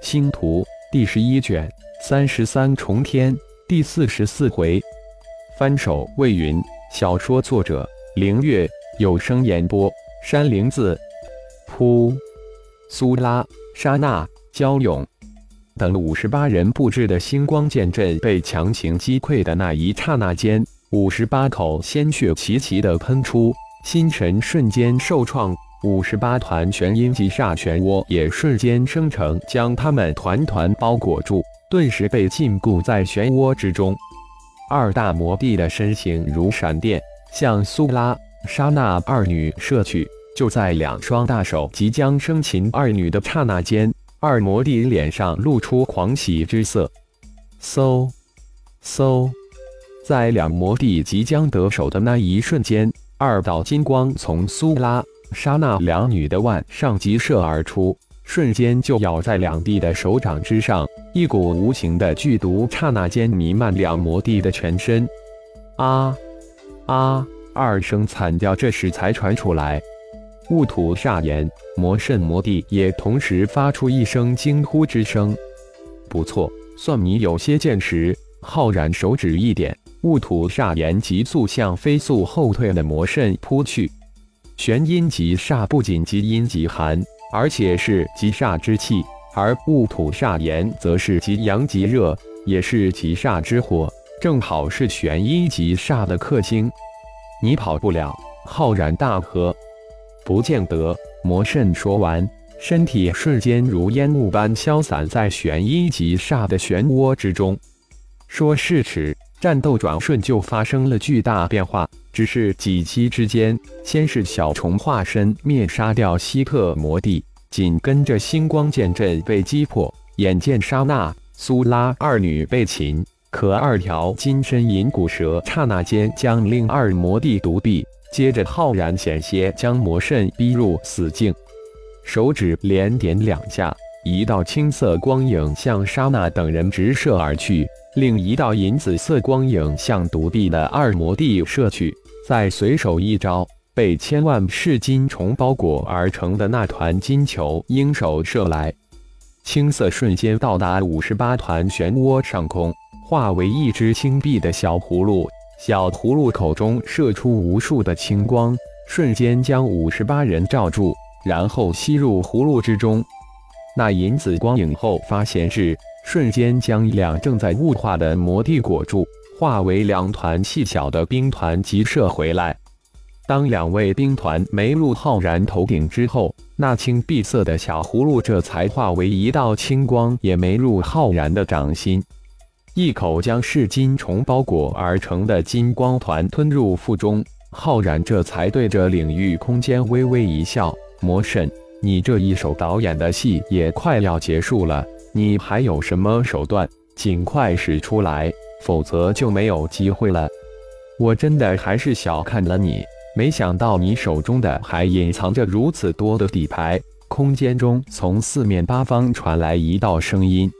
星图第十一卷三十三重天第四十四回，翻手为云。小说作者：凌月，有声演播：山灵子。噗！苏拉、莎娜、焦勇等五十八人布置的星光剑阵被强行击溃的那一刹那间，五十八口鲜血齐齐的喷出，心神瞬间受创。五十八团玄阴极煞漩涡也瞬间生成，将他们团团包裹住，顿时被禁锢在漩涡之中。二大魔帝的身形如闪电，向苏拉、莎娜二女射去。就在两双大手即将生擒二女的刹那间，二魔帝脸上露出狂喜之色。嗖，嗖，在两魔帝即将得手的那一瞬间，二道金光从苏拉。刹那，两女的腕上急射而出，瞬间就咬在两帝的手掌之上。一股无形的剧毒刹那间弥漫两魔帝的全身。啊啊！二声惨叫这时才传出来。雾土煞炎、魔圣魔帝也同时发出一声惊呼之声。不错，算你有些见识。浩然手指一点，雾土煞炎急速向飞速后退的魔圣扑去。玄阴极煞不仅极阴极寒，而且是极煞之气；而戊土煞炎则是极阳极热，也是极煞之火，正好是玄阴极煞的克星。你跑不了！浩然大喝。不见得。魔圣说完，身体瞬间如烟雾般消散在玄阴极煞的漩涡之中。说时迟。战斗转瞬就发生了巨大变化，只是几息之间，先是小虫化身灭杀掉希特魔帝，紧跟着星光剑阵被击破，眼见莎娜苏拉二女被擒，可二条金身银骨蛇刹那间将另二魔帝独毙，接着浩然险些将魔圣逼入死境，手指连点两下，一道青色光影向莎娜等人直射而去。另一道银紫色光影向独臂的二魔帝射去，再随手一招，被千万噬金虫包裹而成的那团金球鹰手射来，青色瞬间到达五十八团漩涡上空，化为一只青碧的小葫芦。小葫芦口中射出无数的青光，瞬间将五十八人罩住，然后吸入葫芦之中。那银紫光影后发现是。瞬间将两正在雾化的魔帝裹住，化为两团细小的冰团急射回来。当两位兵团没入浩然头顶之后，那青碧色的小葫芦这才化为一道青光，也没入浩然的掌心，一口将噬金虫包裹而成的金光团吞入腹中。浩然这才对着领域空间微微一笑：“魔神，你这一手导演的戏也快要结束了。”你还有什么手段？尽快使出来，否则就没有机会了。我真的还是小看了你，没想到你手中的还隐藏着如此多的底牌。空间中从四面八方传来一道声音：“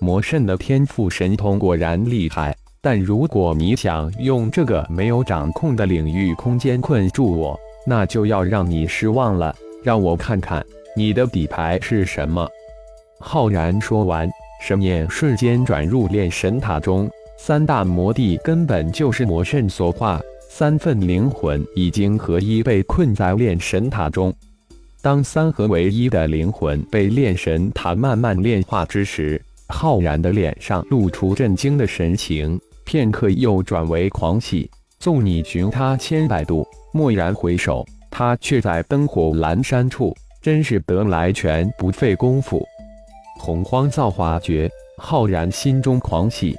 魔圣的天赋神通果然厉害，但如果你想用这个没有掌控的领域空间困住我，那就要让你失望了。让我看看你的底牌是什么。”浩然说完，神念瞬间转入炼神塔中。三大魔帝根本就是魔圣所化，三份灵魂已经合一，被困在炼神塔中。当三合为一的灵魂被炼神塔慢慢炼化之时，浩然的脸上露出震惊的神情，片刻又转为狂喜。纵你寻他千百度，蓦然回首，他却在灯火阑珊处，真是得来全不费工夫。洪荒造化诀，浩然心中狂喜。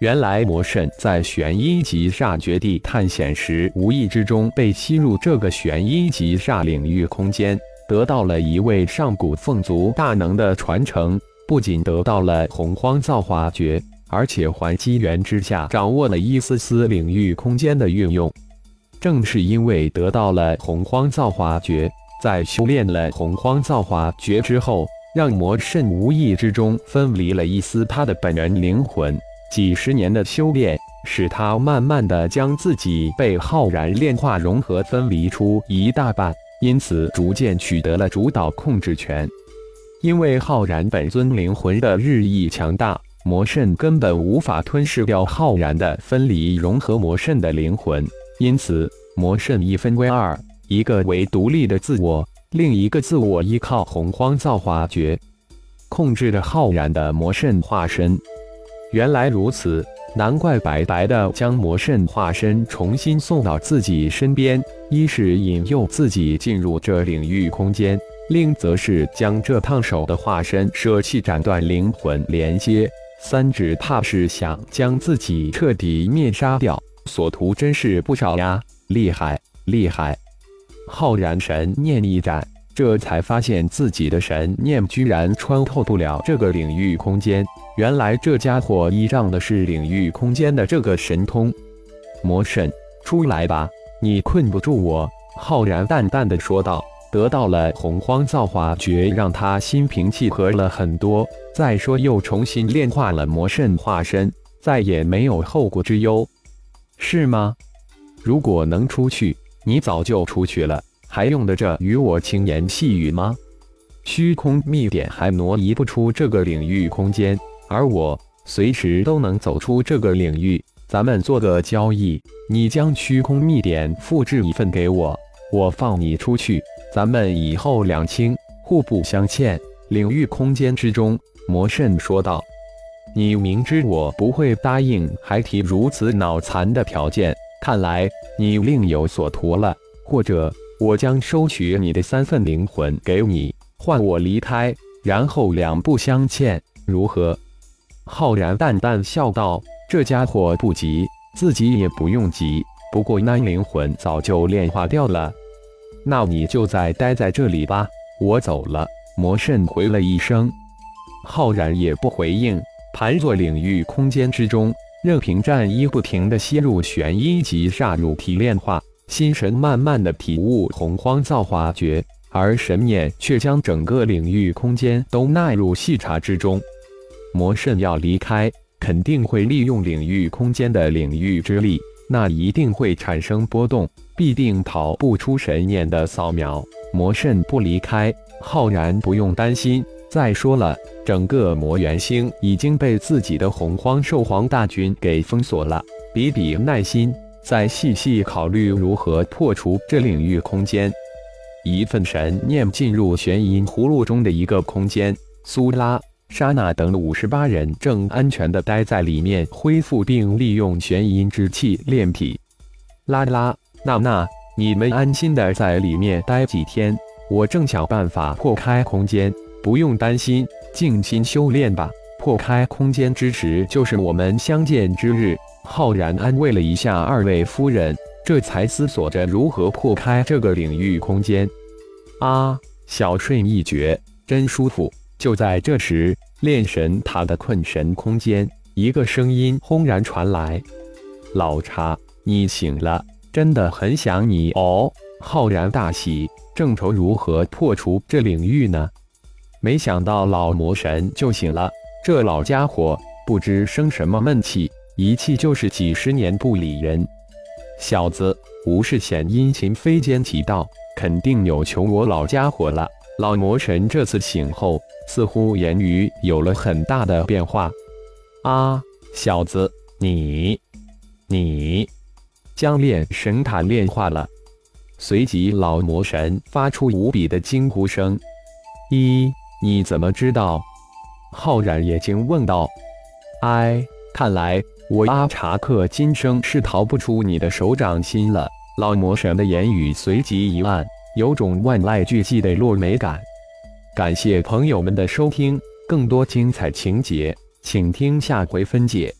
原来魔圣在玄阴极煞绝地探险时，无意之中被吸入这个玄阴极煞领域空间，得到了一位上古凤族大能的传承。不仅得到了洪荒造化诀，而且还机缘之下掌握了一丝丝领域空间的运用。正是因为得到了洪荒造化诀，在修炼了洪荒造化诀之后。让魔圣无意之中分离了一丝他的本人灵魂，几十年的修炼使他慢慢的将自己被浩然炼化融合分离出一大半，因此逐渐取得了主导控制权。因为浩然本尊灵魂的日益强大，魔圣根本无法吞噬掉浩然的分离融合魔圣的灵魂，因此魔圣一分为二，一个为独立的自我，另一个自我依靠洪荒造化诀控制着浩然的魔圣化身。原来如此，难怪白白的将魔圣化身重新送到自己身边，一是引诱自己进入这领域空间，另则是将这烫手的化身舍弃，斩断灵魂连接。三只怕是想将自己彻底灭杀掉，所图真是不少呀！厉害，厉害！浩然神念一展。这才发现自己的神念居然穿透不了这个领域空间。原来这家伙依仗的是领域空间的这个神通。魔神，出来吧，你困不住我。”浩然淡淡的说道。得到了洪荒造化诀，让他心平气和了很多。再说，又重新炼化了魔圣化身，再也没有后顾之忧，是吗？如果能出去，你早就出去了。还用得着与我轻言细语吗？虚空秘典还挪移不出这个领域空间，而我随时都能走出这个领域。咱们做个交易，你将虚空秘典复制一份给我，我放你出去，咱们以后两清，互不相欠。领域空间之中，魔圣说道：“你明知我不会答应，还提如此脑残的条件，看来你另有所图了，或者……”我将收取你的三份灵魂给你，换我离开，然后两不相欠，如何？浩然淡淡笑道：“这家伙不急，自己也不用急。不过那灵魂早就炼化掉了，那你就再待在这里吧，我走了。”魔圣回了一声，浩然也不回应，盘坐领域空间之中，任凭战衣不停的吸入玄阴级煞入体炼化。心神慢慢的体悟洪荒造化诀，而神念却将整个领域空间都纳入细查之中。魔圣要离开，肯定会利用领域空间的领域之力，那一定会产生波动，必定逃不出神念的扫描。魔圣不离开，浩然不用担心。再说了，整个魔元星已经被自己的洪荒兽皇大军给封锁了，比比耐心。再细细考虑如何破除这领域空间。一份神念进入玄阴葫芦中的一个空间，苏拉、莎娜等五十八人正安全地待在里面，恢复并利用玄阴之气炼体。拉拉、娜娜，你们安心的在里面待几天，我正想办法破开空间，不用担心，静心修炼吧。破开空间之时，就是我们相见之日。浩然安慰了一下二位夫人，这才思索着如何破开这个领域空间。啊，小睡一觉，真舒服。就在这时，炼神塔的困神空间，一个声音轰然传来：“老茶，你醒了，真的很想你哦。”浩然大喜，正愁如何破除这领域呢，没想到老魔神就醒了。这老家伙不知生什么闷气。一气就是几十年不理人，小子，无事献殷勤，非奸即盗，肯定有求我老家伙了。老魔神这次醒后，似乎言语有了很大的变化。啊，小子，你，你将炼神塔炼化了。随即，老魔神发出无比的惊呼声。一，你怎么知道？浩然眼睛问道。哎，看来。我阿查克今生是逃不出你的手掌心了。老魔神的言语随即一暗，有种万籁俱寂的落美感。感谢朋友们的收听，更多精彩情节，请听下回分解。